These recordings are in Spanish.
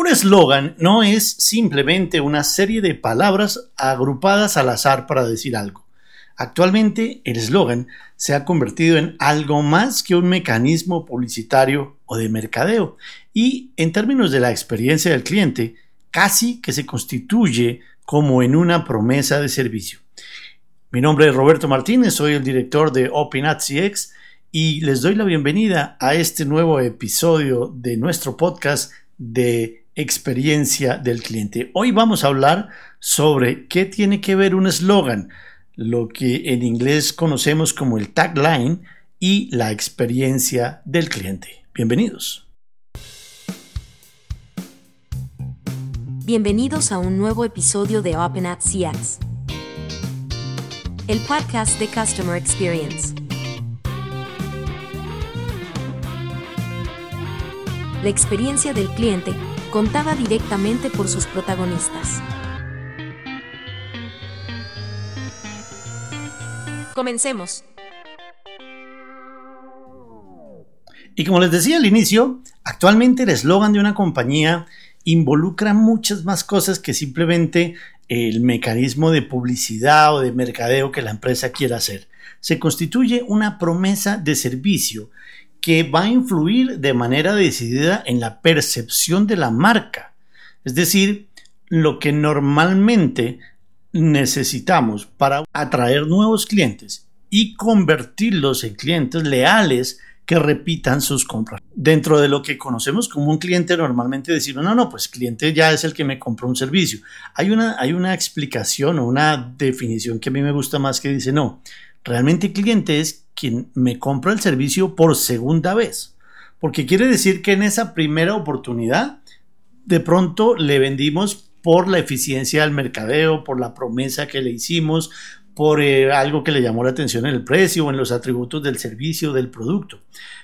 Un eslogan no es simplemente una serie de palabras agrupadas al azar para decir algo. Actualmente el eslogan se ha convertido en algo más que un mecanismo publicitario o de mercadeo y en términos de la experiencia del cliente, casi que se constituye como en una promesa de servicio. Mi nombre es Roberto Martínez, soy el director de OpenAdCX y les doy la bienvenida a este nuevo episodio de nuestro podcast de experiencia del cliente. Hoy vamos a hablar sobre qué tiene que ver un eslogan, lo que en inglés conocemos como el tagline y la experiencia del cliente. Bienvenidos. Bienvenidos a un nuevo episodio de Open at CX, el podcast de Customer Experience. La experiencia del cliente contaba directamente por sus protagonistas. Comencemos. Y como les decía al inicio, actualmente el eslogan de una compañía involucra muchas más cosas que simplemente el mecanismo de publicidad o de mercadeo que la empresa quiera hacer. Se constituye una promesa de servicio que va a influir de manera decidida en la percepción de la marca. Es decir, lo que normalmente necesitamos para atraer nuevos clientes y convertirlos en clientes leales que repitan sus compras. Dentro de lo que conocemos como un cliente, normalmente decimos, no, no, pues cliente ya es el que me compró un servicio. Hay una, hay una explicación o una definición que a mí me gusta más que dice, no, realmente cliente es quien me compra el servicio por segunda vez. Porque quiere decir que en esa primera oportunidad, de pronto le vendimos por la eficiencia del mercadeo, por la promesa que le hicimos, por eh, algo que le llamó la atención en el precio o en los atributos del servicio o del producto.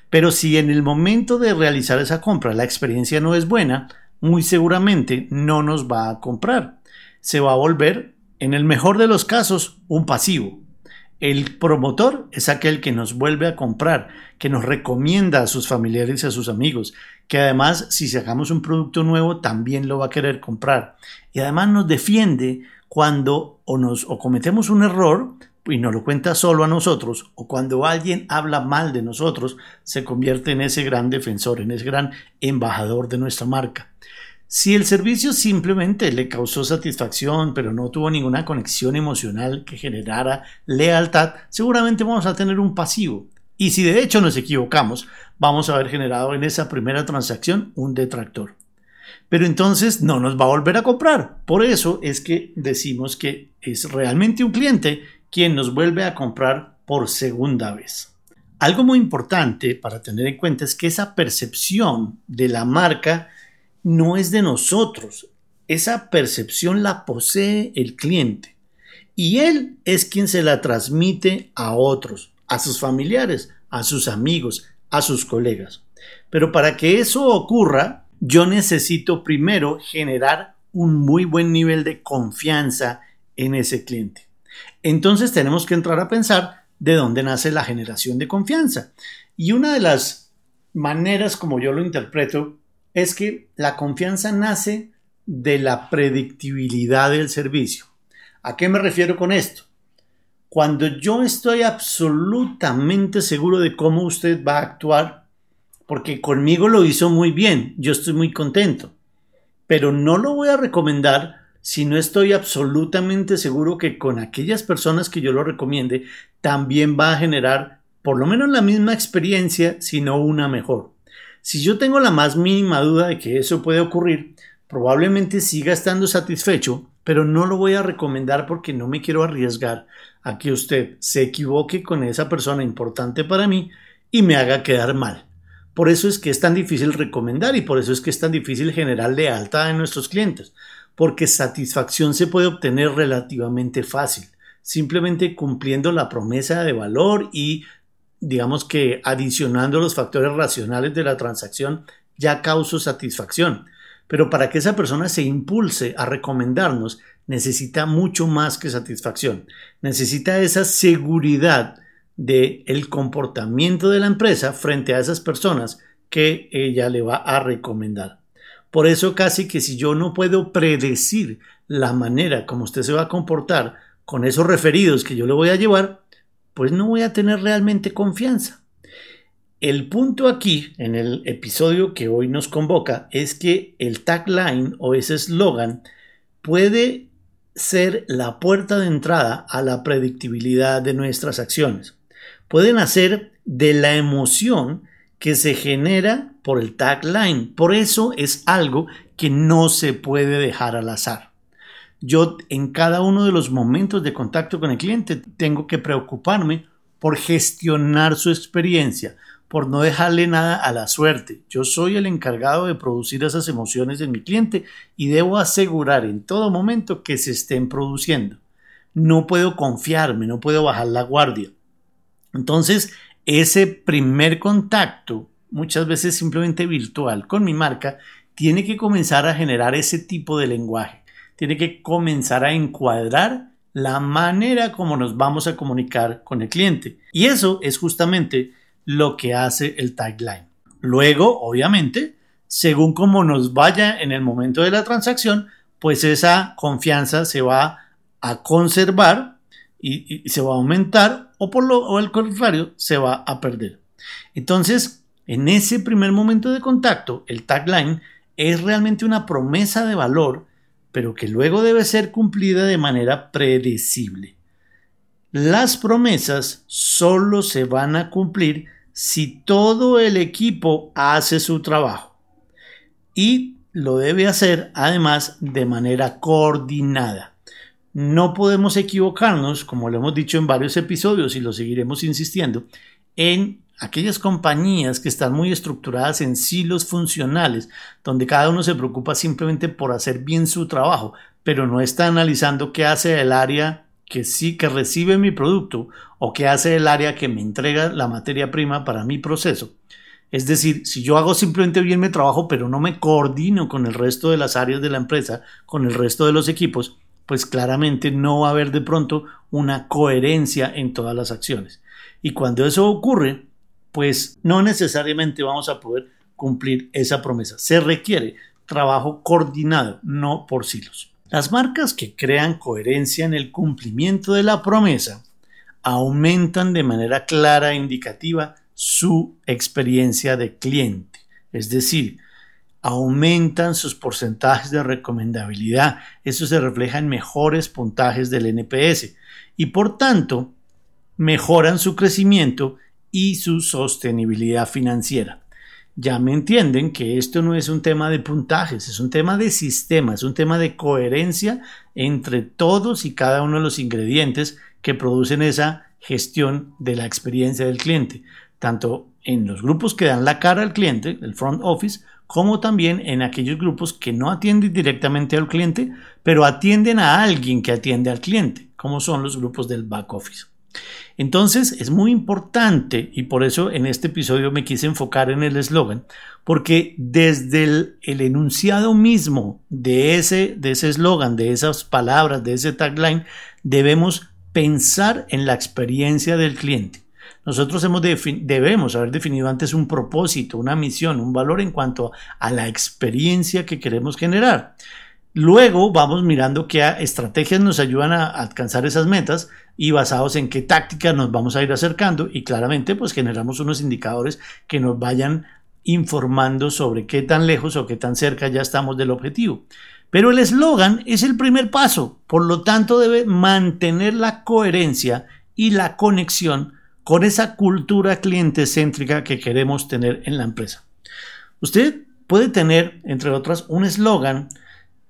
Pero si en el momento de realizar esa compra la experiencia no es buena, muy seguramente no nos va a comprar. Se va a volver, en el mejor de los casos, un pasivo. El promotor es aquel que nos vuelve a comprar, que nos recomienda a sus familiares y a sus amigos, que además si sacamos un producto nuevo también lo va a querer comprar. Y además nos defiende cuando o, nos, cometemos un error y nos lo cuenta solo a nosotros, o cuando alguien habla mal de nosotros, se convierte en ese gran defensor, en ese gran embajador de nuestra marca. Si el servicio simplemente le causó satisfacción, pero no tuvo ninguna conexión emocional que generara lealtad, seguramente vamos a tener un pasivo. Y si de hecho nos equivocamos, vamos a haber generado en esa primera transacción un detractor. Pero entonces no nos va a volver a comprar. Por eso es que decimos que es realmente un cliente quien nos vuelve a comprar por segunda vez. Algo muy importante para tener en cuenta es que esa percepción de la marca no es de nosotros. Esa percepción la posee el cliente. Y él es quien se la transmite a otros, a sus familiares, a sus amigos, a sus colegas. Pero para que eso ocurra, yo necesito primero generar un muy buen nivel de confianza en ese cliente. Entonces tenemos que entrar a pensar de dónde nace la generación de confianza. Y una de las maneras como yo lo interpreto es que la confianza nace de la predictibilidad del servicio. ¿A qué me refiero con esto? Cuando yo estoy absolutamente seguro de cómo usted va a actuar, porque conmigo lo hizo muy bien, yo estoy muy contento, pero no lo voy a recomendar si no estoy absolutamente seguro que con aquellas personas que yo lo recomiende también va a generar por lo menos la misma experiencia, sino una mejor. Si yo tengo la más mínima duda de que eso puede ocurrir, probablemente siga estando satisfecho, pero no lo voy a recomendar porque no me quiero arriesgar a que usted se equivoque con esa persona importante para mí y me haga quedar mal. Por eso es que es tan difícil recomendar y por eso es que es tan difícil generar lealtad en nuestros clientes, porque satisfacción se puede obtener relativamente fácil, simplemente cumpliendo la promesa de valor y digamos que adicionando los factores racionales de la transacción, ya causo satisfacción. Pero para que esa persona se impulse a recomendarnos, necesita mucho más que satisfacción. Necesita esa seguridad de el comportamiento de la empresa frente a esas personas que ella le va a recomendar. Por eso casi que si yo no puedo predecir la manera como usted se va a comportar con esos referidos que yo le voy a llevar, pues no voy a tener realmente confianza. El punto aquí, en el episodio que hoy nos convoca, es que el tagline o ese eslogan puede ser la puerta de entrada a la predictibilidad de nuestras acciones. Pueden hacer de la emoción que se genera por el tagline. Por eso es algo que no se puede dejar al azar. Yo en cada uno de los momentos de contacto con el cliente tengo que preocuparme por gestionar su experiencia, por no dejarle nada a la suerte. Yo soy el encargado de producir esas emociones en mi cliente y debo asegurar en todo momento que se estén produciendo. No puedo confiarme, no puedo bajar la guardia. Entonces, ese primer contacto, muchas veces simplemente virtual, con mi marca, tiene que comenzar a generar ese tipo de lenguaje. Tiene que comenzar a encuadrar la manera como nos vamos a comunicar con el cliente. Y eso es justamente lo que hace el tagline. Luego, obviamente, según como nos vaya en el momento de la transacción, pues esa confianza se va a conservar y, se va a aumentar o por lo o el contrario se va a perder. Entonces, en ese primer momento de contacto, el tagline es realmente una promesa de valor, pero que luego debe ser cumplida de manera predecible. Las promesas solo se van a cumplir si todo el equipo hace su trabajo y lo debe hacer además de manera coordinada. No podemos equivocarnos, como lo hemos dicho en varios episodios y lo seguiremos insistiendo, en aquellas compañías que están muy estructuradas en silos funcionales, donde cada uno se preocupa simplemente por hacer bien su trabajo, pero no está analizando qué hace el área que sí que recibe mi producto o que hace el área que me entrega la materia prima para mi proceso. Es decir, si yo hago simplemente bien mi trabajo, pero no me coordino con el resto de las áreas de la empresa, con el resto de los equipos, pues claramente no va a haber de pronto una coherencia en todas las acciones. Y cuando eso ocurre, pues no necesariamente vamos a poder cumplir esa promesa. Se requiere trabajo coordinado, no por silos. Las marcas que crean coherencia en el cumplimiento de la promesa aumentan de manera clara e indicativa su experiencia de cliente, es decir, aumentan sus porcentajes de recomendabilidad. Eso se refleja en mejores puntajes del NPS y por tanto mejoran su crecimiento y su sostenibilidad financiera ya me entienden que esto no es un tema de puntajes, es un tema de sistema, es un tema de coherencia entre todos y cada uno de los ingredientes que producen esa gestión de la experiencia del cliente, tanto en los grupos que dan la cara al cliente, el front office, como también en aquellos grupos que no atienden directamente al cliente, pero atienden a alguien que atiende al cliente, como son los grupos del back office. Entonces es muy importante y por eso en este episodio me quise enfocar en el eslogan, porque desde el, enunciado mismo de ese de ese eslogan, de esas palabras, de ese tagline, debemos pensar en la experiencia del cliente. Nosotros hemos debemos haber definido antes un propósito, una misión, un valor en cuanto a la experiencia que queremos generar. Luego vamos mirando qué estrategias nos ayudan a alcanzar esas metas y basados en qué tácticas nos vamos a ir acercando y claramente pues generamos unos indicadores que nos vayan informando sobre qué tan lejos o qué tan cerca ya estamos del objetivo. Pero el eslogan es el primer paso, por lo tanto debe mantener la coherencia y la conexión con esa cultura cliente céntrica que queremos tener en la empresa. Usted puede tener, entre otras, un eslogan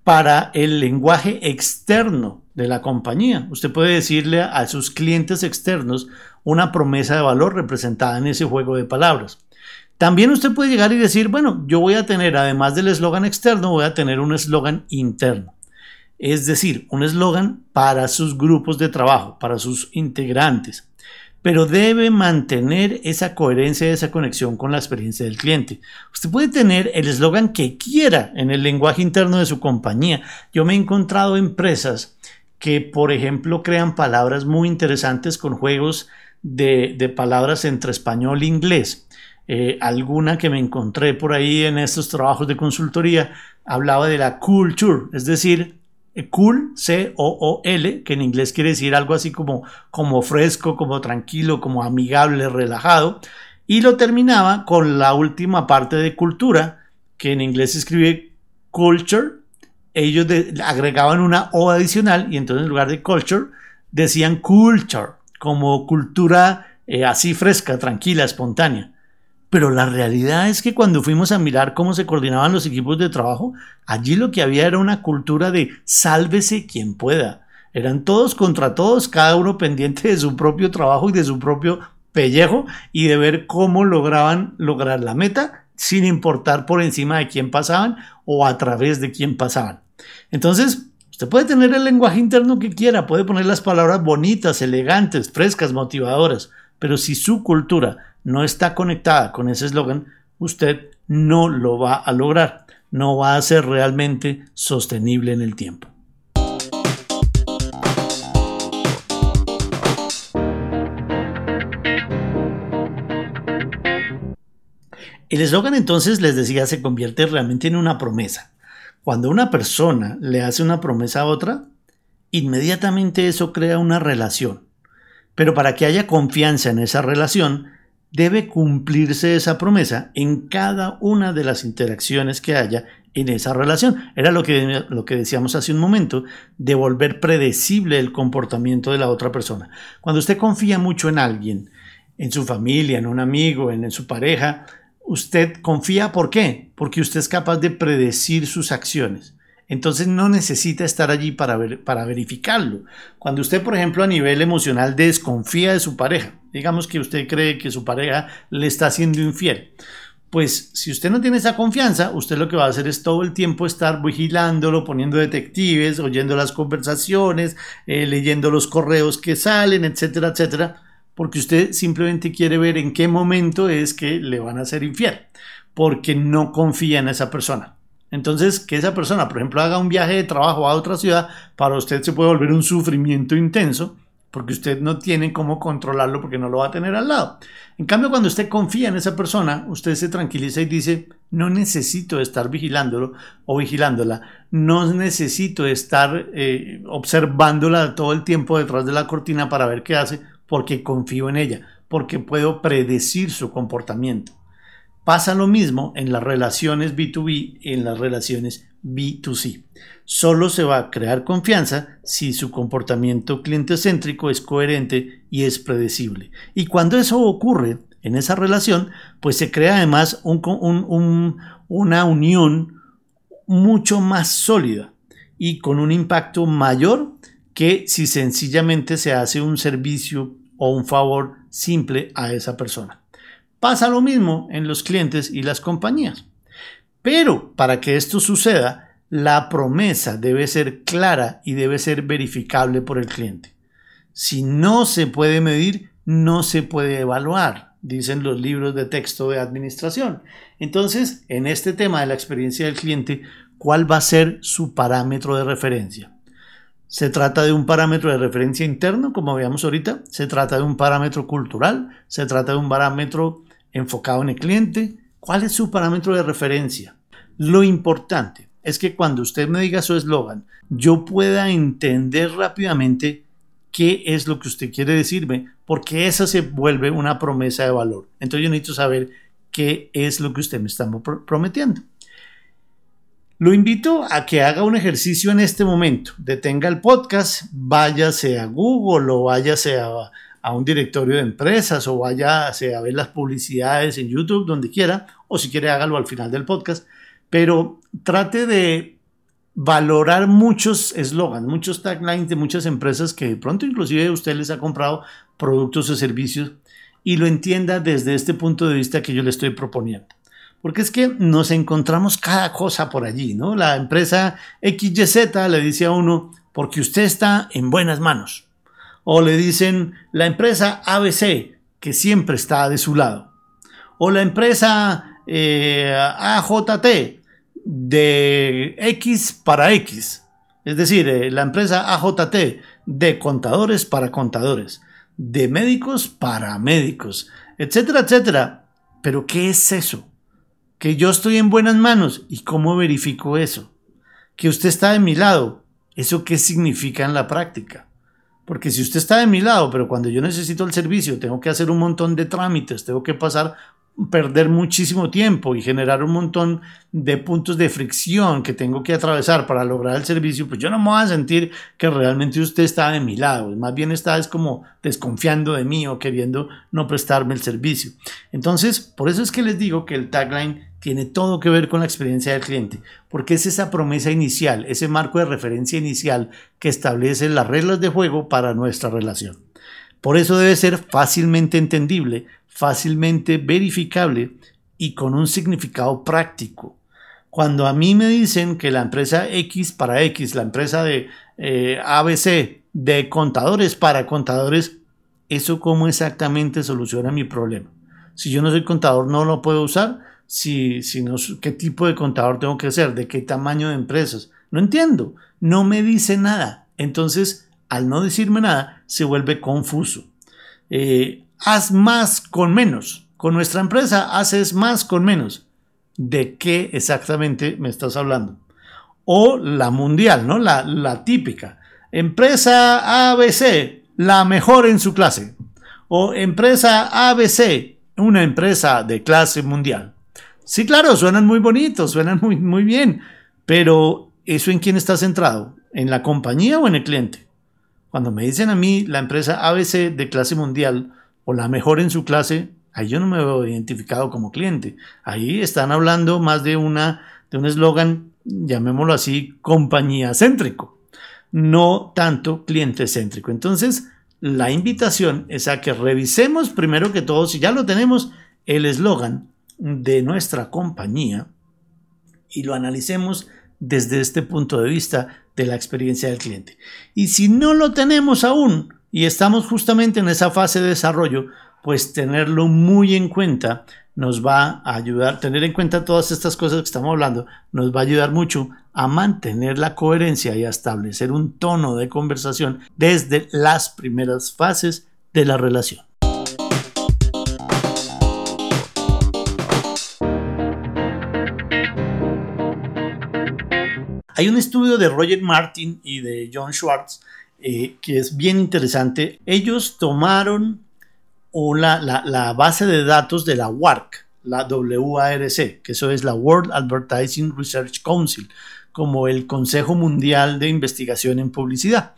para el lenguaje externo de la compañía. Usted puede decirle a sus clientes externos una promesa de valor representada en ese juego de palabras. También usted puede llegar y decir, bueno, yo voy a tener, además del eslogan externo, voy a tener un eslogan interno. Es decir, un eslogan para sus grupos de trabajo, para sus integrantes pero debe mantener esa coherencia y esa conexión con la experiencia del cliente. Usted puede tener el eslogan que quiera en el lenguaje interno de su compañía. Yo me he encontrado empresas que, por ejemplo, crean palabras muy interesantes con juegos de, palabras entre español e inglés. eh, alguna que me encontré por ahí en estos trabajos de consultoría, hablaba de la culture, es decir, eh, cool, C-O-O-L, que en inglés quiere decir algo así como, como fresco, como tranquilo, como amigable, relajado, y lo terminaba con la última parte de cultura, que en inglés se escribe culture, ellos agregaban una O adicional y entonces en lugar de culture decían culture, como cultura eh, así fresca, tranquila, espontánea. Pero la realidad es que cuando fuimos a mirar cómo se coordinaban los equipos de trabajo, allí lo que había era una cultura de sálvese quien pueda. Eran todos contra todos, cada uno pendiente de su propio trabajo y de su propio pellejo y de ver cómo lograban lograr la meta sin importar por encima de quién pasaban o a través de quién pasaban. Entonces, usted puede tener el lenguaje interno que quiera, puede poner las palabras bonitas, elegantes, frescas, motivadoras, pero si su cultura no está conectada con ese eslogan, usted no lo va a lograr, no va a ser realmente sostenible en el tiempo. El eslogan entonces, les decía, se convierte realmente en una promesa. Cuando una persona le hace una promesa a otra, inmediatamente eso crea una relación. Pero para que haya confianza en esa relación, debe cumplirse esa promesa en cada una de las interacciones que haya en esa relación. Era lo que, lo que decíamos hace un momento, de volver predecible el comportamiento de la otra persona. Cuando usted confía mucho en alguien, en su familia, en un amigo, en su pareja, usted confía, ¿por qué? Porque usted es capaz de predecir sus acciones. Entonces no necesita estar allí para, para verificarlo. Cuando usted, por ejemplo, a nivel emocional desconfía de su pareja, digamos que usted cree que su pareja le está haciendo infiel, pues si usted no tiene esa confianza, usted lo que va a hacer es todo el tiempo estar vigilándolo, poniendo detectives, oyendo las conversaciones, eh, leyendo los correos que salen, etcétera, etcétera porque usted simplemente quiere ver en qué momento es que le van a ser infiel, porque no confía en esa persona. Entonces, que esa persona, por ejemplo, haga un viaje de trabajo a otra ciudad, para usted se puede volver un sufrimiento intenso, porque usted no tiene cómo controlarlo porque no lo va a tener al lado. En cambio, cuando usted confía en esa persona, usted se tranquiliza y dice, no necesito estar vigilándolo o vigilándola, no necesito estar eh, observándola todo el tiempo detrás de la cortina para ver qué hace, porque confío en ella, porque puedo predecir su comportamiento. Pasa lo mismo en las relaciones B2B y en las relaciones B2C. Solo se va a crear confianza si su comportamiento cliente céntrico es coherente y es predecible. Y cuando eso ocurre en esa relación, pues se crea además una unión mucho más sólida y con un impacto mayor que si sencillamente se hace un servicio o un favor simple a esa persona. Pasa lo mismo en los clientes y las compañías. Pero para que esto suceda, la promesa debe ser clara y debe ser verificable por el cliente. Si no se puede medir, no se puede evaluar, dicen los libros de texto de administración. Entonces, en este tema de la experiencia del cliente, ¿cuál va a ser su parámetro de referencia? Se trata de un parámetro de referencia interno, como veíamos ahorita, se trata de un parámetro cultural, se trata de un parámetro enfocado en el cliente. ¿Cuál es su parámetro de referencia? Lo importante es que cuando usted me diga su eslogan, yo pueda entender rápidamente qué es lo que usted quiere decirme, porque esa se vuelve una promesa de valor. Entonces yo necesito saber qué es lo que usted me está prometiendo. Lo invito a que haga un ejercicio en este momento. Detenga el podcast, váyase a Google o váyase a, a un directorio de empresas o váyase a ver las publicidades en YouTube, donde quiera, o si quiere hágalo al final del podcast. Pero trate de valorar muchos eslogans, muchos taglines de muchas empresas que de pronto inclusive usted les ha comprado productos o servicios y lo entienda desde este punto de vista que yo le estoy proponiendo. Porque es que nos encontramos cada cosa por allí, ¿no? La empresa XYZ le dice a uno, porque usted está en buenas manos. O le dicen la empresa ABC, que siempre está de su lado. O la empresa eh, AJT, de X para X. Es decir, eh, la empresa AJT de contadores para contadores, de médicos para médicos, etcétera, etcétera Pero ¿qué es eso? Que yo estoy en buenas manos. ¿Y cómo verifico eso? Que usted está de mi lado. ¿Eso qué significa en la práctica? Porque si usted está de mi lado, pero cuando yo necesito el servicio, tengo que hacer un montón de trámites, tengo que pasar perder muchísimo tiempo y generar un montón de puntos de fricción que tengo que atravesar para lograr el servicio, pues yo no me voy a sentir que realmente usted está de mi lado, más bien está es como desconfiando de mí o queriendo no prestarme el servicio. Entonces, por eso es que les digo que el tagline tiene todo que ver con la experiencia del cliente, porque es esa promesa inicial, ese marco de referencia inicial que establece las reglas de juego para nuestra relación. Por eso debe ser fácilmente entendible, fácilmente verificable y con un significado práctico. Cuando a mí me dicen que la empresa X para X, la empresa de eh, ABC, de contadores para contadores, ¿eso cómo exactamente soluciona mi problema? Si yo no soy contador, no lo puedo usar. Si, si no, ¿Qué tipo de contador tengo que ser? ¿De qué tamaño de empresas? No entiendo. No me dice nada. Entonces, al no decirme nada, se vuelve confuso. Eh, haz más con menos. Con nuestra empresa haces más con menos. ¿De qué exactamente me estás hablando? O la mundial, ¿no? La, la típica. Empresa ABC, la mejor en su clase. O empresa ABC, una empresa de clase mundial. Sí, claro, suenan muy bonitos, suenan muy, muy bien, pero ¿eso en quién está centrado? ¿En la compañía o en el cliente? Cuando me dicen a mí la empresa ABC de clase mundial o la mejor en su clase, ahí yo no me veo identificado como cliente. Ahí están hablando más de una de un eslogan, llamémoslo así, compañía céntrico, no tanto cliente céntrico. Entonces, la invitación es a que revisemos primero que todo, si ya lo tenemos, el eslogan de nuestra compañía y lo analicemos desde este punto de vista de la experiencia del cliente. Y si no lo tenemos aún, y estamos justamente en esa fase de desarrollo, pues tenerlo muy en cuenta nos va a ayudar, tener en cuenta todas estas cosas que estamos hablando, nos va a ayudar mucho a mantener la coherencia y a establecer un tono de conversación desde las primeras fases de la relación. Hay un estudio de Roger Martin y de John Schwartz eh, que es bien interesante. Ellos tomaron la, base de datos de la WARC, la WARC, que eso es la World Advertising Research Council, como el Consejo Mundial de Investigación en Publicidad.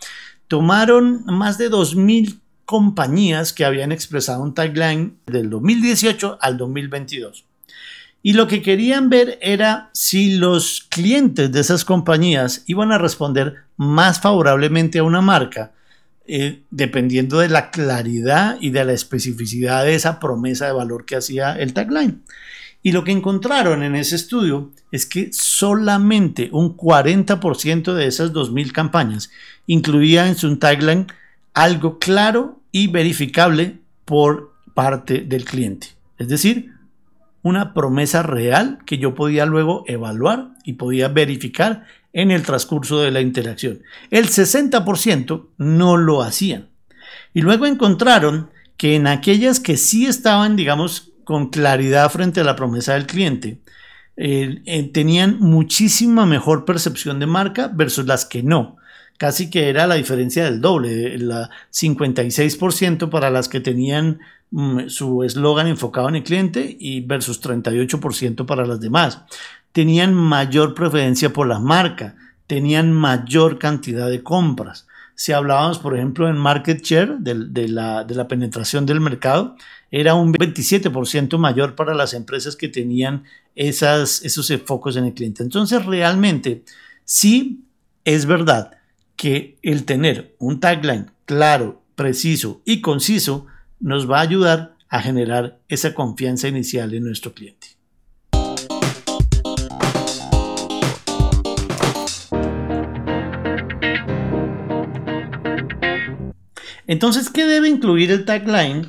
Tomaron más de 2.000 compañías que habían expresado un tagline del 2018 al 2022. Y lo que querían ver era si los clientes de esas compañías iban a responder más favorablemente a una marca, eh, dependiendo de la claridad y de la especificidad de esa promesa de valor que hacía el tagline. Y lo que encontraron en ese estudio es que solamente un 40% de esas 2.000 campañas incluía en su tagline algo claro y verificable por parte del cliente. Es decir, una promesa real que yo podía luego evaluar y podía verificar en el transcurso de la interacción. El 60% no lo hacían. Y luego encontraron que en aquellas que sí estaban, digamos, con claridad frente a la promesa del cliente, eh, tenían muchísima mejor percepción de marca versus las que no. Casi que era la diferencia del doble, la 56% para las que tenían su eslogan enfocado en el cliente y versus 38% para las demás. Tenían mayor preferencia por la marca, tenían mayor cantidad de compras. Si hablábamos, por ejemplo, en market share de, la, de la penetración del mercado, era un 27% mayor para las empresas que tenían esas, esos focos en el cliente. Entonces, realmente, sí es verdad que el tener un tagline claro, preciso y conciso nos va a ayudar a generar esa confianza inicial en nuestro cliente. Entonces, ¿qué debe incluir el tagline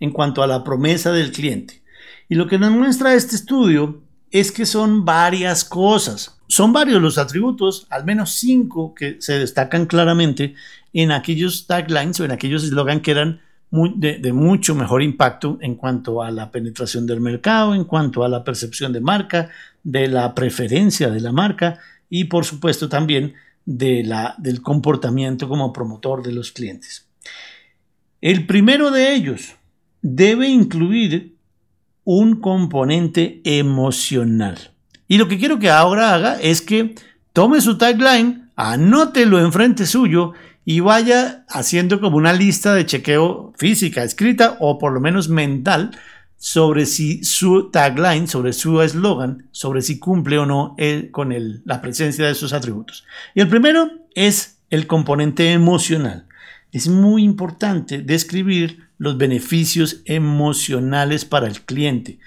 en cuanto a la promesa del cliente? Y lo que nos muestra este estudio es que son varias cosas. Son varios los atributos, al menos cinco que se destacan claramente en aquellos taglines o en aquellos eslogans que eran de, mucho mejor impacto en cuanto a la penetración del mercado, en cuanto a la percepción de marca, de la preferencia de la marca y por supuesto también de la, del comportamiento como promotor de los clientes. El primero de ellos debe incluir un componente emocional. Y lo que quiero que ahora haga es que tome su tagline, anótelo enfrente suyo y vaya haciendo como una lista de chequeo física, escrita o por lo menos mental sobre si su tagline, sobre su eslogan, sobre si cumple o no con la presencia de esos atributos. Y el primero es el componente emocional. Es muy importante describir los beneficios emocionales para el cliente.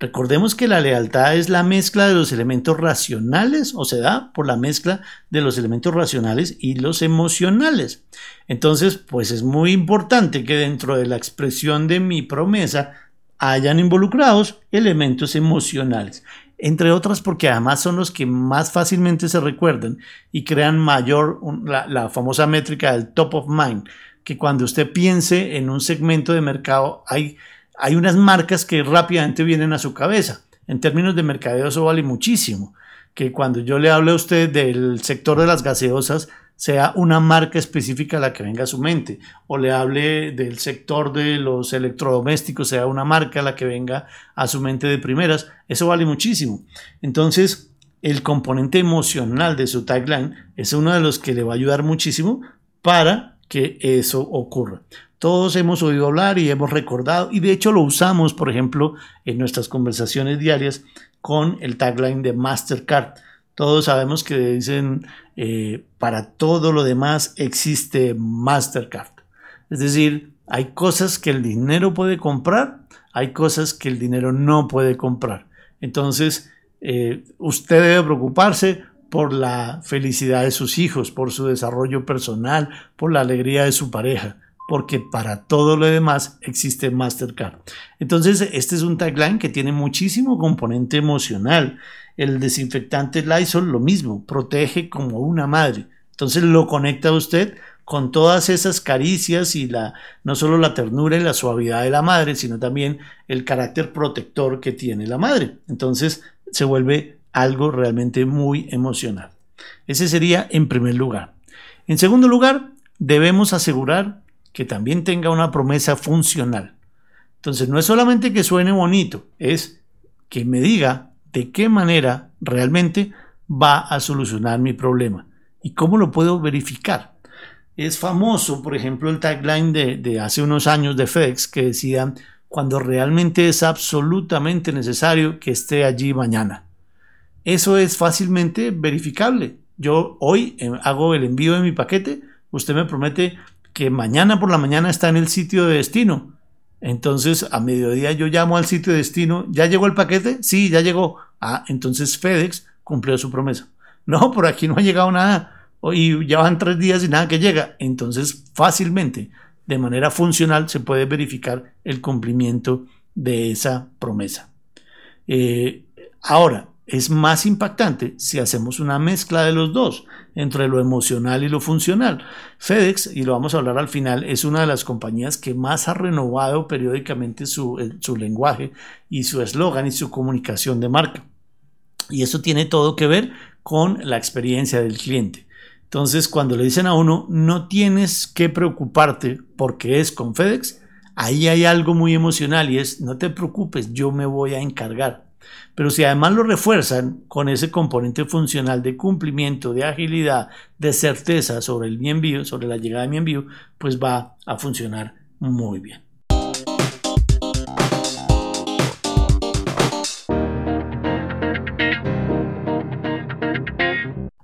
Recordemos que la lealtad es la mezcla de los elementos racionales o se da por la mezcla de los elementos racionales y los emocionales. Entonces, pues es muy importante que dentro de la expresión de mi promesa hayan involucrados elementos emocionales. Entre otras porque además son los que más fácilmente se recuerdan y crean mayor, la, famosa métrica del top of mind, que cuando usted piense en un segmento de mercado hay hay unas marcas que rápidamente vienen a su cabeza. En términos de mercadeo eso vale muchísimo. Que cuando yo le hable a usted del sector de las gaseosas, sea una marca específica la que venga a su mente, o le hable del sector de los electrodomésticos, sea una marca la que venga a su mente de primeras, eso vale muchísimo. Entonces, el componente emocional de su tagline es uno de los que le va a ayudar muchísimo para que eso ocurra. Todos hemos oído hablar y hemos recordado, y de hecho lo usamos, por ejemplo, en nuestras conversaciones diarias con el tagline de Mastercard. Todos sabemos que dicen, eh, para todo lo demás existe Mastercard. Es decir, hay cosas que el dinero puede comprar, hay cosas que el dinero no puede comprar. Entonces, eh, usted debe preocuparse por la felicidad de sus hijos, por su desarrollo personal, por la alegría de su pareja porque para todo lo demás existe Mastercard. Entonces, este es un tagline que tiene muchísimo componente emocional. El desinfectante Lysol, lo mismo, protege como una madre. Entonces lo conecta a usted con todas esas caricias y la no solo la ternura y la suavidad de la madre, sino también el carácter protector que tiene la madre. Entonces se vuelve algo realmente muy emocional. Ese sería en primer lugar. En segundo lugar, debemos asegurar que también tenga una promesa funcional. Entonces no es solamente que suene bonito, es que me diga de qué manera realmente va a solucionar mi problema y cómo lo puedo verificar. Es famoso, por ejemplo, el tagline de, hace unos años de FedEx que decía, cuando realmente es absolutamente necesario que esté allí mañana. Eso es fácilmente verificable. Yo hoy eh, hago el envío de mi paquete, usted me promete que mañana por la mañana está en el sitio de destino. Entonces a mediodía yo llamo al sitio de destino, ¿ya llegó el paquete? Sí, ya llegó. Ah, entonces FedEx cumplió su promesa. No, por aquí no ha llegado nada. Y ya van tres días y nada que llega. Entonces fácilmente, de manera funcional, se puede verificar el cumplimiento de esa promesa. Eh, ahora, es más impactante si hacemos una mezcla de los dos, entre lo emocional y lo funcional. FedEx, y lo vamos a hablar al final, es una de las compañías que más ha renovado periódicamente su, eh, su lenguaje y su eslogan y su comunicación de marca. Y eso tiene todo que ver con la experiencia del cliente. Entonces, cuando le dicen a uno, no tienes que preocuparte porque es con FedEx, ahí hay algo muy emocional y es, no te preocupes, yo me voy a encargar. Pero si además lo refuerzan con ese componente funcional de cumplimiento, de agilidad, de certeza sobre el mi envío, sobre la llegada de mi envío, pues va a funcionar muy bien.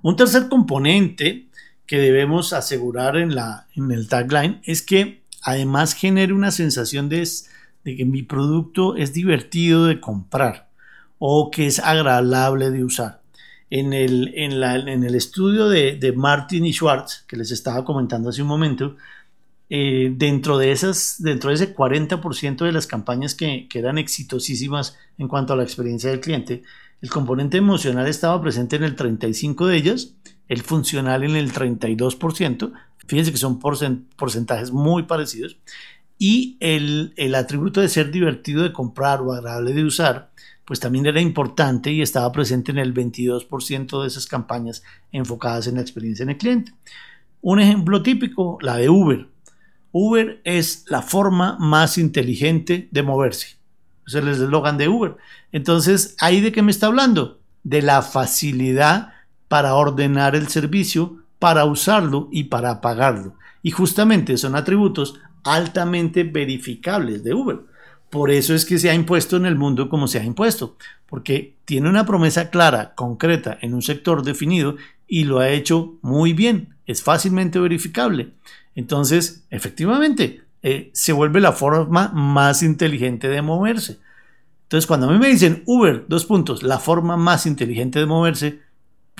Un tercer componente que debemos asegurar en, la, en el tagline es que además genere una sensación de que mi producto es divertido de comprar o que es agradable de usar. En el, en el estudio de, Martin y Schwartz, que les estaba comentando hace un momento, eh, dentro, de esas, dentro de ese 40% de las campañas que, que, eran exitosísimas en cuanto a la experiencia del cliente, el componente emocional estaba presente en el 35% de ellas, el funcional en el 32%, fíjense que son porcentajes muy parecidos, Y el, el atributo de ser divertido de comprar o agradable de usar, pues también era importante y estaba presente en el 22% de esas campañas enfocadas en la experiencia en el cliente. Un ejemplo típico, la de Uber. Uber es la forma más inteligente de moverse. Es el eslogan de Uber. Entonces, ¿ahí de qué me está hablando? De la facilidad para ordenar el servicio, para usarlo y para pagarlo. Y justamente son atributos altamente verificables de Uber. Por eso es que se ha impuesto en el mundo como se ha impuesto, porque tiene una promesa clara, concreta, en un sector definido y lo ha hecho muy bien, es fácilmente verificable. Entonces, efectivamente, eh, se vuelve la forma más inteligente de moverse. Entonces, cuando a mí me dicen Uber, dos puntos, la forma más inteligente de moverse,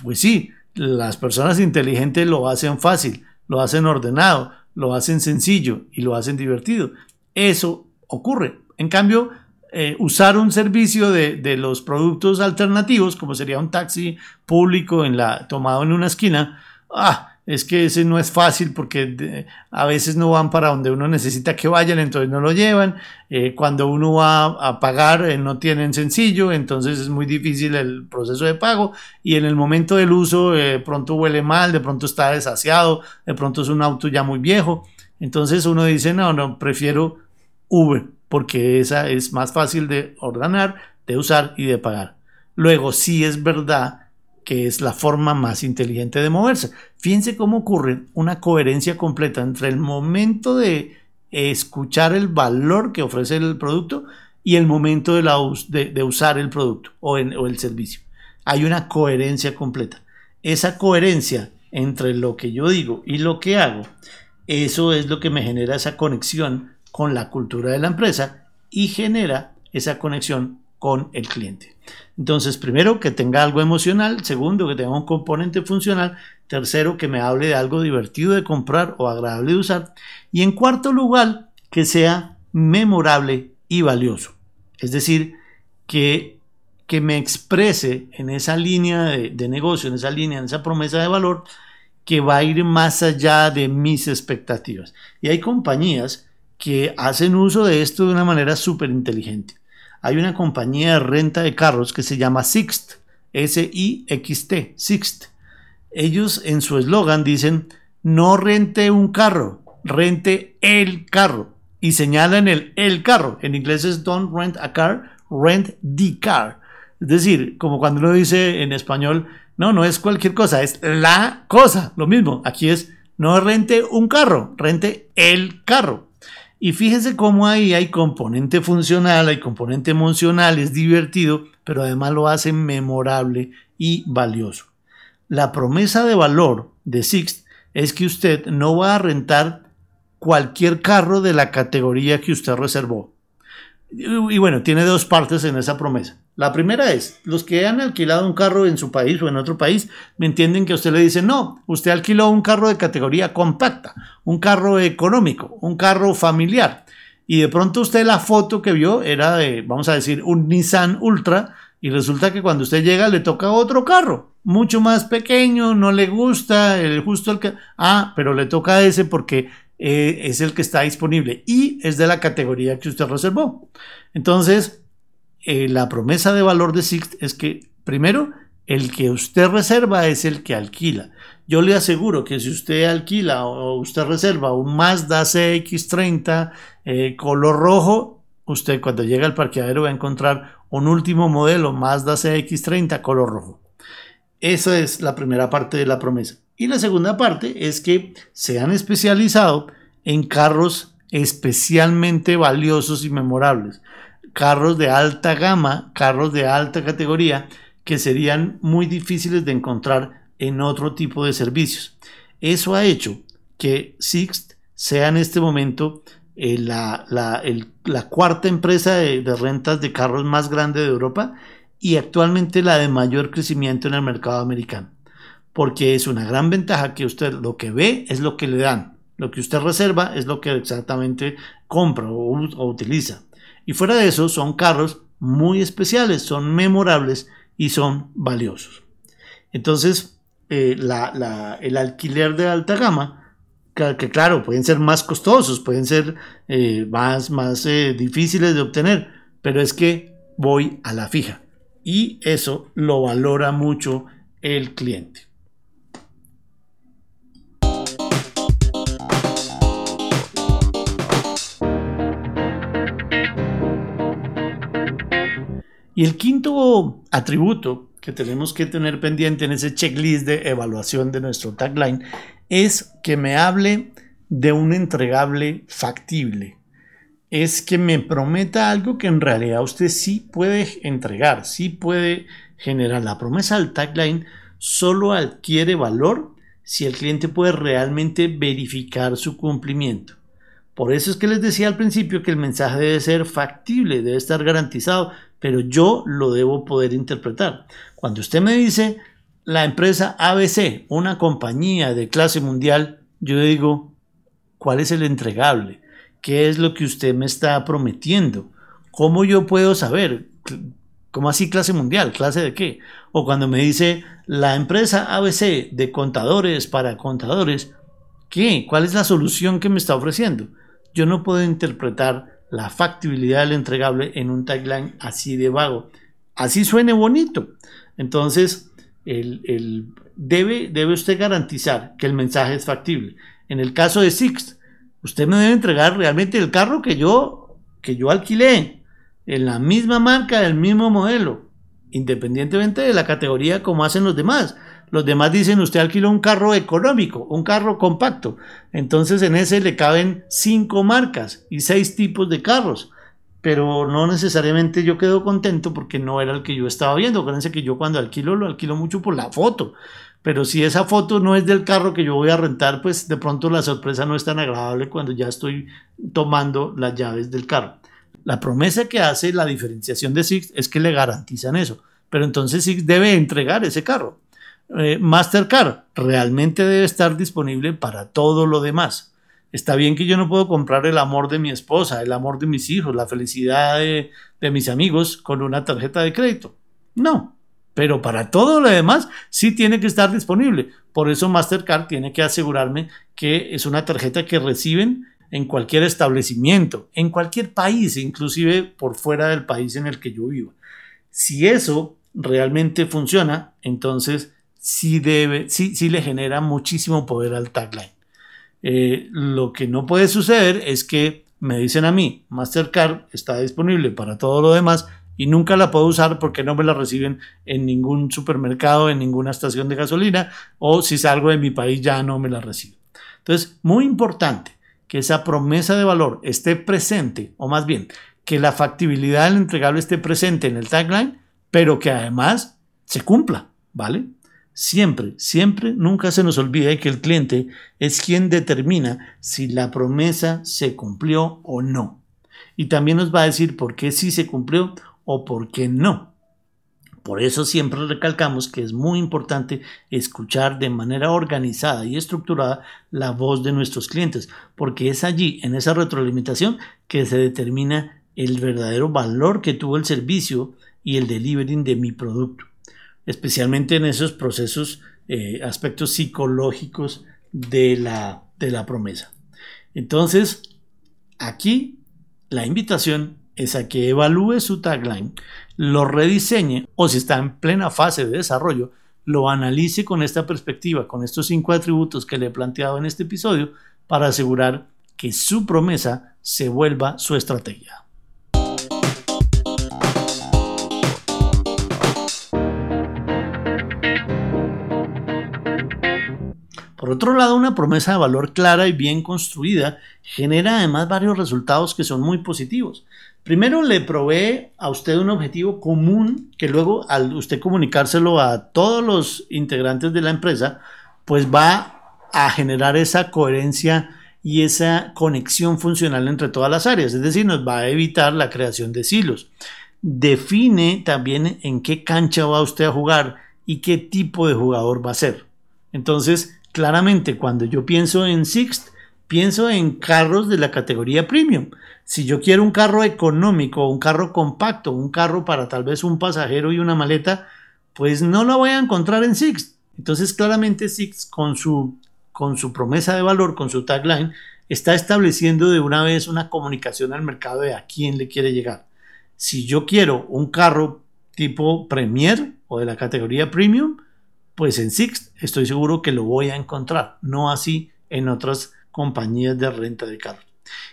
pues sí, las personas inteligentes lo hacen fácil, lo hacen ordenado, lo hacen sencillo y lo hacen divertido. Eso ocurre. En cambio, eh, usar un servicio de, los productos alternativos, como sería un taxi público tomado en una esquina, ah, es que ese no es fácil porque a veces no van para donde uno necesita que vayan, entonces no lo llevan. Eh, cuando uno va a pagar eh, no tienen sencillo, entonces es muy difícil el proceso de pago y en el momento del uso de pronto huele mal, de pronto está desasiado, de pronto es un auto ya muy viejo. Entonces uno dice, no, no, prefiero Uber porque esa es más fácil de ordenar, de usar y de pagar. Luego, sí es verdad que es la forma más inteligente de moverse. Fíjense cómo ocurre una coherencia completa entre el momento de escuchar el valor que ofrece el producto y el momento de, usar el producto o, o el servicio. Hay una coherencia completa. Esa coherencia entre lo que yo digo y lo que hago, eso es lo que me genera esa conexión con la cultura de la empresa y genera esa conexión con el cliente. Entonces, primero, que tenga algo emocional, segundo, que tenga un componente funcional, tercero, que me hable de algo divertido de comprar o agradable de usar, y en cuarto lugar, que sea memorable y valioso. Es decir, que, que me exprese en esa línea de, de negocio, en esa línea, en esa promesa de valor, que va a ir más allá de mis expectativas. Y hay compañías que hacen uso de esto de una manera súper inteligente. Hay una compañía de renta de carros que se llama Sixt, S-I-X-T, Sixt. Ellos en su eslogan dicen, no rente un carro, rente el carro. Y señalan el el carro. En inglés es don't rent a car, rent the car. Es decir, como cuando uno dice en español, no, no es cualquier cosa, es la cosa. Lo mismo, aquí es no rente un carro, rente el carro. Y fíjense cómo ahí hay componente funcional, hay componente emocional, es divertido, pero además lo hace memorable y valioso. La promesa de valor de Sixt es que usted no va a rentar cualquier carro de la categoría que usted reservó. Y bueno, tiene dos partes en esa promesa. La primera es, los que han alquilado un carro en su país o en otro país, me entienden que usted le dice, no, usted alquiló un carro de categoría compacta, un carro económico, un carro familiar. Y de pronto usted la foto que vio era de, vamos a decir, un Nissan Ultra y resulta que cuando usted llega le toca otro carro, mucho más pequeño, no le gusta, el, justo el que... Ah, pero le toca ese porque eh, es el que está disponible y es de la categoría que usted reservó. Entonces, eh, la promesa de valor de Sixt es que, primero, el que usted reserva es el que alquila. Yo le aseguro que si usted alquila o usted reserva un Mazda CX30 eh, color rojo, usted cuando llega al parqueadero va a encontrar un último modelo Mazda CX30 color rojo. Esa es la primera parte de la promesa. Y la segunda parte es que se han especializado en carros especialmente valiosos y memorables carros de alta gama, carros de alta categoría, que serían muy difíciles de encontrar en otro tipo de servicios. Eso ha hecho que Sixt sea en este momento eh, la, cuarta empresa de, rentas de carros más grande de Europa y actualmente la de mayor crecimiento en el mercado americano. Porque es una gran ventaja que usted lo que ve es lo que le dan. Lo que usted reserva es lo que exactamente compra o utiliza. Y fuera de eso, son carros muy especiales, son memorables y son valiosos. Entonces, eh, el alquiler de alta gama que claro, pueden ser más costosos, pueden ser eh, más, más eh, difíciles de obtener, pero es que voy a la fija y eso lo valora mucho el cliente. Y el quinto atributo que tenemos que tener pendiente en ese checklist de evaluación de nuestro tagline es que me hable de un entregable factible. Es que me prometa algo que en realidad usted sí puede entregar, sí puede generar. La promesa del tagline solo adquiere valor si el cliente puede realmente verificar su cumplimiento. Por eso es que les decía al principio que el mensaje debe ser factible, debe estar garantizado, pero yo lo debo poder interpretar. Cuando usted me dice la empresa ABC, una compañía de clase mundial, yo digo, ¿cuál es el entregable? ¿Qué es lo que usted me está prometiendo? ¿Cómo yo puedo saber? ¿Cómo así clase mundial? ¿Clase de qué? O cuando me dice la empresa ABC de contadores para contadores, ¿qué? ¿Cuál es la solución que me está ofreciendo? Yo no puedo interpretar la factibilidad del entregable en un tagline así de vago. Así suene bonito. Entonces, debe, debe usted garantizar que el mensaje es factible. En el caso de Sixt, usted me debe entregar realmente el carro que yo, que yo alquilé, en la misma marca, del mismo modelo, independientemente de la categoría como hacen los demás. Los demás dicen, usted alquiló un carro económico, un carro compacto. Entonces en ese le caben cinco marcas y seis tipos de carros. Pero no necesariamente yo quedo contento porque no era el que yo estaba viendo. Acuérdense que yo cuando alquilo lo alquilo mucho por la foto. Pero si esa foto no es del carro que yo voy a rentar, pues de pronto la sorpresa no es tan agradable cuando ya estoy tomando las llaves del carro. La promesa que hace la diferenciación de Six es que le garantizan eso. Pero entonces Six debe entregar ese carro. Eh, Mastercard realmente debe estar disponible para todo lo demás. Está bien que yo no puedo comprar el amor de mi esposa, el amor de mis hijos, la felicidad de, de mis amigos con una tarjeta de crédito. No, pero para todo lo demás sí tiene que estar disponible. Por eso Mastercard tiene que asegurarme que es una tarjeta que reciben en cualquier establecimiento, en cualquier país, inclusive por fuera del país en el que yo vivo. Si eso realmente funciona, entonces sí, debe, sí, sí le genera muchísimo poder al tagline. Eh, lo que no puede suceder es que me dicen a mí, Mastercard está disponible para todo lo demás y nunca la puedo usar porque no me la reciben en ningún supermercado, en ninguna estación de gasolina o si salgo de mi país ya no me la reciben. Entonces, muy importante que esa promesa de valor esté presente, o más bien, que la factibilidad del entregable esté presente en el tagline, pero que además se cumpla, ¿vale? Siempre, siempre, nunca se nos olvide que el cliente es quien determina si la promesa se cumplió o no. Y también nos va a decir por qué sí se cumplió o por qué no. Por eso siempre recalcamos que es muy importante escuchar de manera organizada y estructurada la voz de nuestros clientes, porque es allí, en esa retroalimentación, que se determina el verdadero valor que tuvo el servicio y el delivering de mi producto especialmente en esos procesos, eh, aspectos psicológicos de la, de la promesa. Entonces, aquí la invitación es a que evalúe su tagline, lo rediseñe o si está en plena fase de desarrollo, lo analice con esta perspectiva, con estos cinco atributos que le he planteado en este episodio, para asegurar que su promesa se vuelva su estrategia. Por otro lado, una promesa de valor clara y bien construida genera además varios resultados que son muy positivos. Primero, le provee a usted un objetivo común que luego al usted comunicárselo a todos los integrantes de la empresa, pues va a generar esa coherencia y esa conexión funcional entre todas las áreas, es decir, nos va a evitar la creación de silos. Define también en qué cancha va usted a jugar y qué tipo de jugador va a ser. Entonces, claramente cuando yo pienso en Sixt, pienso en carros de la categoría premium. Si yo quiero un carro económico, un carro compacto, un carro para tal vez un pasajero y una maleta, pues no lo voy a encontrar en Sixt. Entonces claramente Sixt con su con su promesa de valor, con su tagline, está estableciendo de una vez una comunicación al mercado de a quién le quiere llegar. Si yo quiero un carro tipo Premier o de la categoría Premium, pues en Sixt estoy seguro que lo voy a encontrar, no así en otras compañías de renta de carros.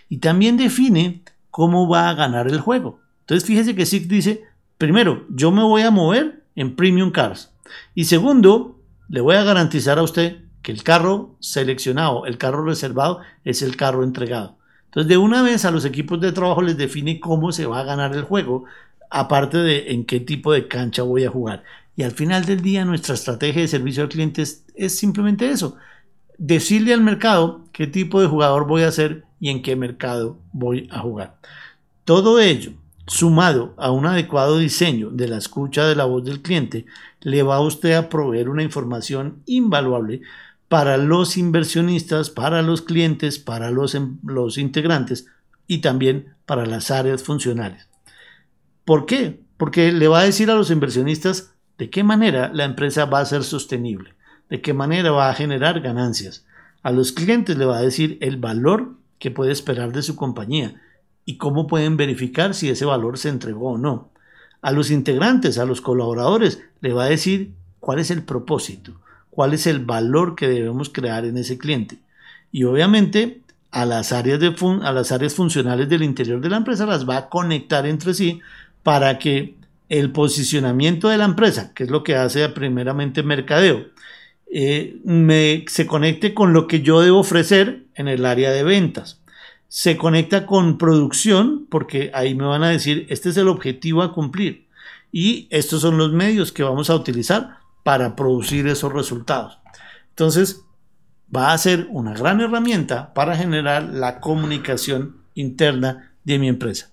Y también define cómo va a ganar el juego. Entonces fíjese que Sixt dice, primero, yo me voy a mover en Premium Cars. Y segundo, le voy a garantizar a usted que el carro seleccionado, el carro reservado, es el carro entregado. Entonces, de una vez a los equipos de trabajo les define cómo se va a ganar el juego, aparte de en qué tipo de cancha voy a jugar. Y al final del día, nuestra estrategia de servicio al cliente es, simplemente eso. Decirle al mercado qué tipo de jugador voy a ser y en qué mercado voy a jugar. Todo ello sumado a un adecuado diseño de la escucha de la voz del cliente, le va a usted a proveer una información invaluable para los inversionistas, para los clientes, para los, em, los integrantes y también para las áreas funcionales. ¿Por qué? Porque le va a decir a los inversionistas de qué manera la empresa va a ser sostenible, de qué manera va a generar ganancias. A los clientes le va a decir el valor que puede esperar de su compañía y cómo pueden verificar si ese valor se entregó o no. A los integrantes, a los colaboradores, le va a decir cuál es el propósito, cuál es el valor que debemos crear en ese cliente. Y obviamente a las áreas, de a las áreas funcionales del interior de la empresa las va a conectar entre sí para que el posicionamiento de la empresa, que es lo que hace primeramente mercadeo, eh, me, se conecte con lo que yo debo ofrecer en el área de ventas se conecta con producción, porque ahí me van a decir, este es el objetivo a cumplir y estos son los medios que vamos a utilizar para producir esos resultados. Entonces, va a ser una gran herramienta para generar la comunicación interna de mi empresa.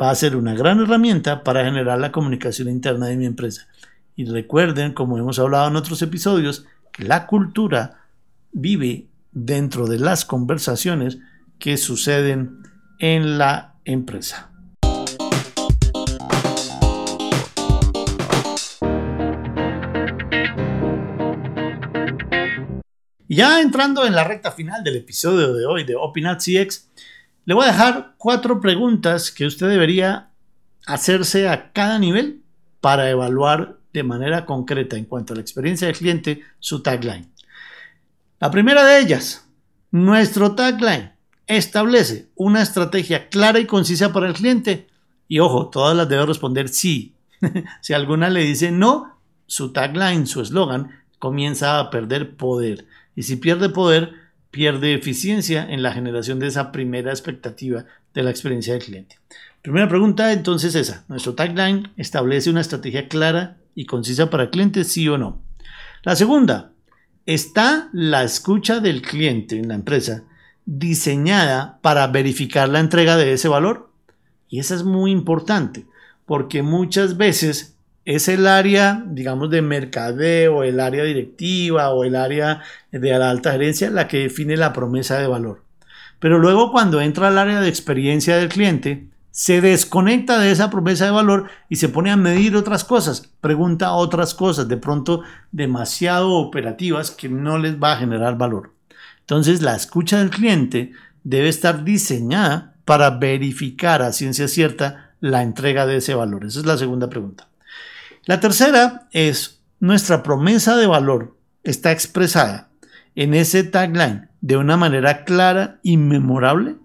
Va a ser una gran herramienta para generar la comunicación interna de mi empresa. Y recuerden, como hemos hablado en otros episodios, que la cultura vive dentro de las conversaciones que suceden en la empresa. Ya entrando en la recta final del episodio de hoy de Opinat CX, le voy a dejar cuatro preguntas que usted debería hacerse a cada nivel para evaluar de manera concreta en cuanto a la experiencia del cliente su tagline. La primera de ellas, nuestro tagline establece una estrategia clara y concisa para el cliente. Y ojo, todas las debe responder sí. si alguna le dice no, su tagline, su eslogan, comienza a perder poder. Y si pierde poder, pierde eficiencia en la generación de esa primera expectativa de la experiencia del cliente. Primera pregunta entonces esa. ¿Nuestro tagline establece una estrategia clara y concisa para el cliente, sí o no? La segunda, ¿está la escucha del cliente en la empresa diseñada para verificar la entrega de ese valor. Y eso es muy importante, porque muchas veces es el área, digamos, de mercadeo, el área directiva o el área de la alta gerencia la que define la promesa de valor. Pero luego cuando entra al área de experiencia del cliente, se desconecta de esa promesa de valor y se pone a medir otras cosas, pregunta otras cosas, de pronto demasiado operativas que no les va a generar valor. Entonces, la escucha del cliente debe estar diseñada para verificar a ciencia cierta la entrega de ese valor. Esa es la segunda pregunta. La tercera es, nuestra promesa de valor está expresada en ese tagline de una manera clara y memorable.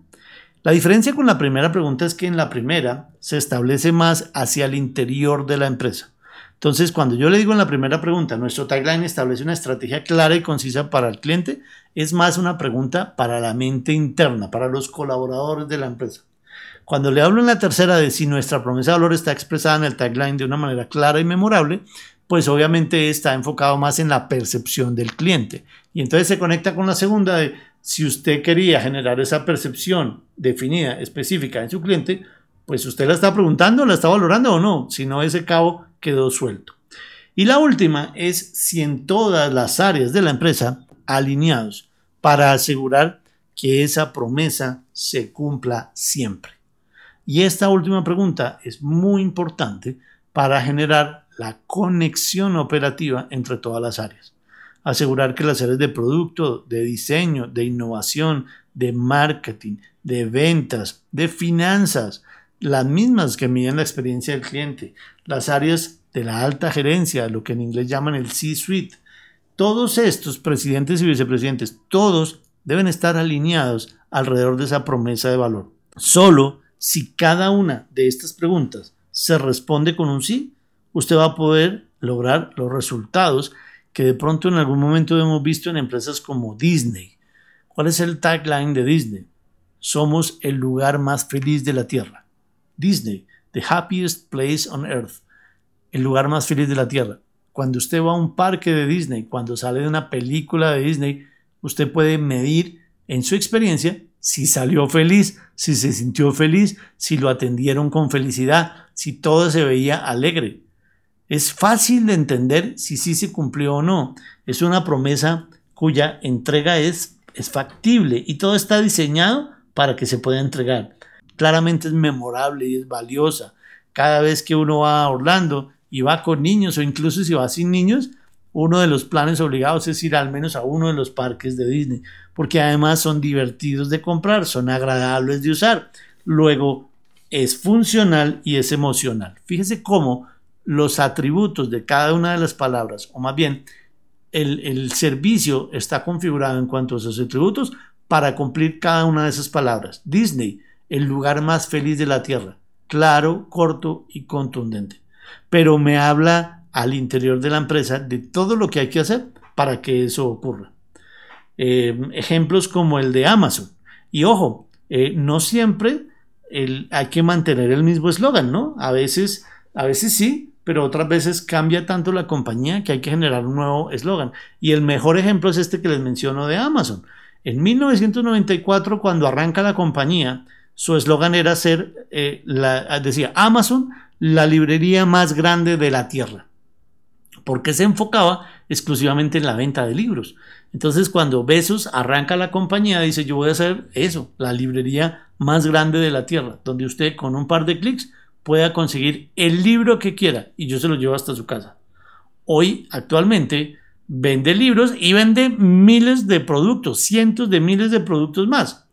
La diferencia con la primera pregunta es que en la primera se establece más hacia el interior de la empresa. Entonces, cuando yo le digo en la primera pregunta, nuestro tagline establece una estrategia clara y concisa para el cliente, es más una pregunta para la mente interna, para los colaboradores de la empresa. Cuando le hablo en la tercera de si nuestra promesa de valor está expresada en el tagline de una manera clara y memorable, pues obviamente está enfocado más en la percepción del cliente. Y entonces se conecta con la segunda de si usted quería generar esa percepción definida, específica en su cliente, pues usted la está preguntando, la está valorando o no, si no ese cabo quedó suelto. Y la última es si en todas las áreas de la empresa alineados para asegurar que esa promesa se cumpla siempre. Y esta última pregunta es muy importante para generar la conexión operativa entre todas las áreas. asegurar que las áreas de producto, de diseño, de innovación, de marketing, de ventas, de finanzas, las mismas que miden la experiencia del cliente, las áreas de la alta gerencia, lo que en inglés llaman el C-suite, todos estos presidentes y vicepresidentes, todos deben estar alineados alrededor de esa promesa de valor. Solo si cada una de estas preguntas se responde con un sí, usted va a poder lograr los resultados que de pronto en algún momento hemos visto en empresas como Disney. ¿Cuál es el tagline de Disney? Somos el lugar más feliz de la Tierra. Disney, the happiest place on earth. El lugar más feliz de la Tierra. Cuando usted va a un parque de Disney, cuando sale de una película de Disney, usted puede medir en su experiencia si salió feliz, si se sintió feliz, si lo atendieron con felicidad, si todo se veía alegre. Es fácil de entender si sí se cumplió o no. Es una promesa cuya entrega es, es factible y todo está diseñado para que se pueda entregar. Claramente es memorable y es valiosa. Cada vez que uno va a Orlando y va con niños o incluso si va sin niños, uno de los planes obligados es ir al menos a uno de los parques de Disney, porque además son divertidos de comprar, son agradables de usar. Luego, es funcional y es emocional. Fíjese cómo los atributos de cada una de las palabras, o más bien, el, el servicio está configurado en cuanto a sus atributos para cumplir cada una de esas palabras. Disney, el lugar más feliz de la Tierra. Claro, corto y contundente pero me habla al interior de la empresa de todo lo que hay que hacer para que eso ocurra. Eh, ejemplos como el de Amazon. Y ojo, eh, no siempre hay que mantener el mismo eslogan, ¿no? A veces, a veces sí, pero otras veces cambia tanto la compañía que hay que generar un nuevo eslogan. Y el mejor ejemplo es este que les menciono de Amazon. En 1994, cuando arranca la compañía, su eslogan era ser, eh, decía, Amazon la librería más grande de la Tierra, porque se enfocaba exclusivamente en la venta de libros. Entonces, cuando Besos arranca la compañía, dice, yo voy a hacer eso, la librería más grande de la Tierra, donde usted con un par de clics pueda conseguir el libro que quiera y yo se lo llevo hasta su casa. Hoy, actualmente, vende libros y vende miles de productos, cientos de miles de productos más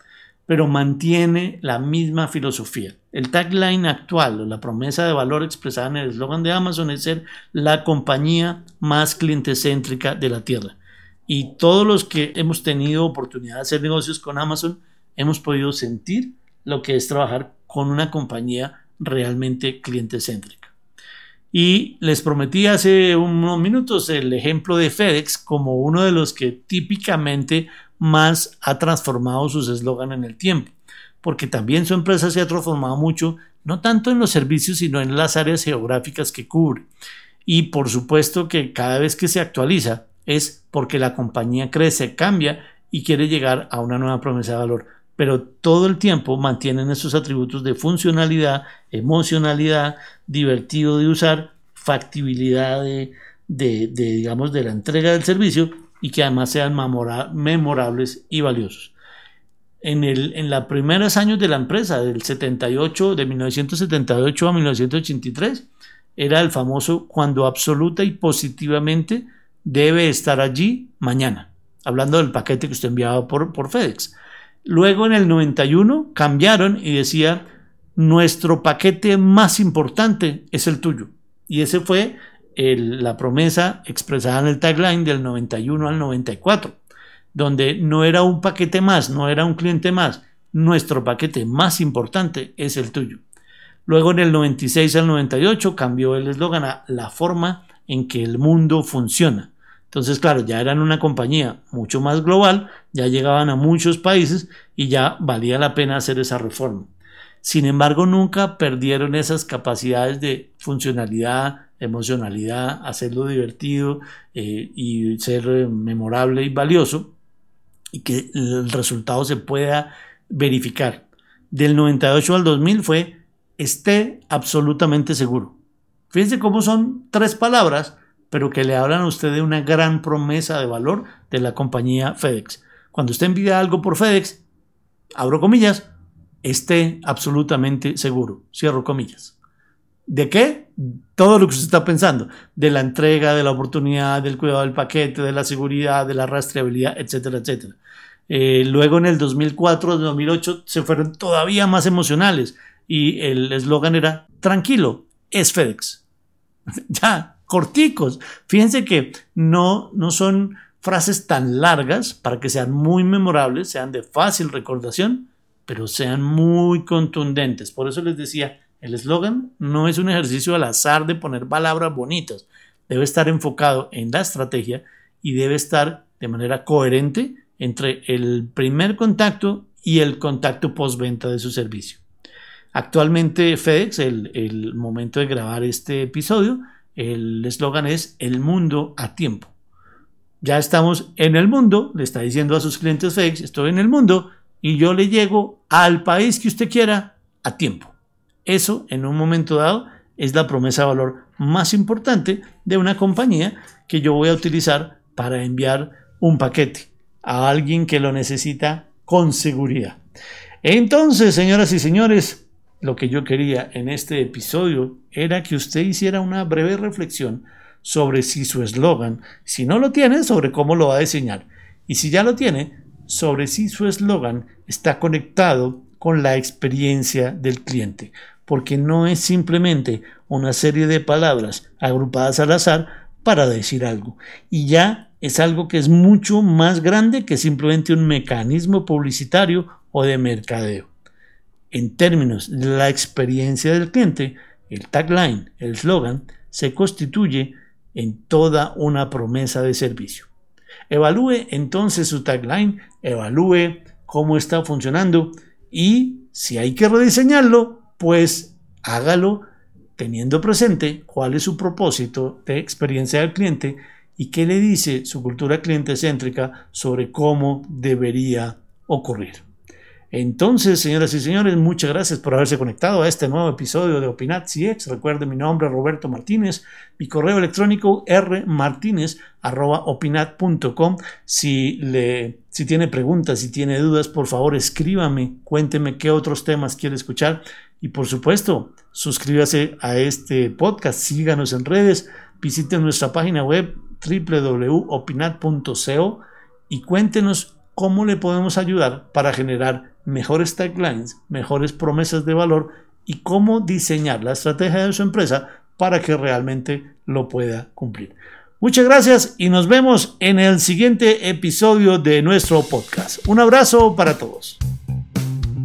pero mantiene la misma filosofía. El tagline actual o la promesa de valor expresada en el eslogan de Amazon es ser la compañía más clientecéntrica de la Tierra. Y todos los que hemos tenido oportunidad de hacer negocios con Amazon hemos podido sentir lo que es trabajar con una compañía realmente clientecéntrica. Y les prometí hace unos minutos el ejemplo de FedEx como uno de los que típicamente más ha transformado sus eslogan en el tiempo, porque también su empresa se ha transformado mucho, no tanto en los servicios, sino en las áreas geográficas que cubre. Y por supuesto que cada vez que se actualiza es porque la compañía crece, cambia y quiere llegar a una nueva promesa de valor. Pero todo el tiempo mantienen esos atributos de funcionalidad, emocionalidad, divertido de usar, factibilidad de, de digamos, de la entrega del servicio y que además sean memorables y valiosos. En, el, en los primeros años de la empresa, del 78, de 1978 a 1983, era el famoso cuando absoluta y positivamente debe estar allí mañana, hablando del paquete que usted enviaba por, por FedEx. Luego en el 91 cambiaron y decía, nuestro paquete más importante es el tuyo. Y ese fue la promesa expresada en el tagline del 91 al 94, donde no era un paquete más, no era un cliente más, nuestro paquete más importante es el tuyo. Luego en el 96 al 98 cambió el eslogan a la forma en que el mundo funciona. Entonces, claro, ya eran una compañía mucho más global, ya llegaban a muchos países y ya valía la pena hacer esa reforma. Sin embargo, nunca perdieron esas capacidades de funcionalidad, emocionalidad, hacerlo divertido eh, y ser eh, memorable y valioso y que el resultado se pueda verificar. Del 98 al 2000 fue esté absolutamente seguro. Fíjense cómo son tres palabras, pero que le hablan a usted de una gran promesa de valor de la compañía FedEx. Cuando usted envía algo por FedEx, abro comillas, esté absolutamente seguro, cierro comillas ¿De qué? Todo lo que usted está pensando. De la entrega, de la oportunidad, del cuidado del paquete, de la seguridad, de la rastreabilidad, etcétera, etcétera. Eh, luego en el 2004, 2008 se fueron todavía más emocionales y el eslogan era tranquilo, es FedEx. ya, corticos. Fíjense que no, no son frases tan largas para que sean muy memorables, sean de fácil recordación, pero sean muy contundentes. Por eso les decía, el eslogan no es un ejercicio al azar de poner palabras bonitas, debe estar enfocado en la estrategia y debe estar de manera coherente entre el primer contacto y el contacto postventa de su servicio. Actualmente FedEx, el, el momento de grabar este episodio, el eslogan es el mundo a tiempo. Ya estamos en el mundo, le está diciendo a sus clientes FedEx, estoy en el mundo y yo le llego al país que usted quiera a tiempo. Eso, en un momento dado, es la promesa de valor más importante de una compañía que yo voy a utilizar para enviar un paquete a alguien que lo necesita con seguridad. Entonces, señoras y señores, lo que yo quería en este episodio era que usted hiciera una breve reflexión sobre si su eslogan, si no lo tiene, sobre cómo lo va a diseñar. Y si ya lo tiene, sobre si su eslogan está conectado con la experiencia del cliente porque no es simplemente una serie de palabras agrupadas al azar para decir algo. Y ya es algo que es mucho más grande que simplemente un mecanismo publicitario o de mercadeo. En términos de la experiencia del cliente, el tagline, el slogan, se constituye en toda una promesa de servicio. Evalúe entonces su tagline, evalúe cómo está funcionando y si hay que rediseñarlo, pues hágalo teniendo presente cuál es su propósito de experiencia del cliente y qué le dice su cultura cliente céntrica sobre cómo debería ocurrir. Entonces, señoras y señores, muchas gracias por haberse conectado a este nuevo episodio de Opinat CX. Recuerden mi nombre es Roberto Martínez, mi correo electrónico rmartinez.opinat.com. Si, si tiene preguntas, si tiene dudas, por favor escríbame, cuénteme qué otros temas quiere escuchar y por supuesto, suscríbase a este podcast, síganos en redes, visiten nuestra página web www.opinat.co y cuéntenos cómo le podemos ayudar para generar mejores taglines, mejores promesas de valor y cómo diseñar la estrategia de su empresa para que realmente lo pueda cumplir. Muchas gracias y nos vemos en el siguiente episodio de nuestro podcast. Un abrazo para todos.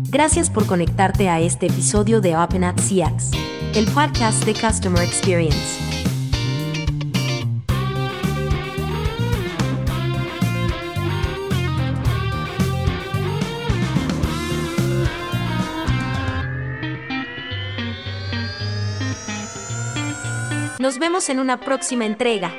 Gracias por conectarte a este episodio de Open CX, el podcast de Customer Experience. Nos vemos en una próxima entrega.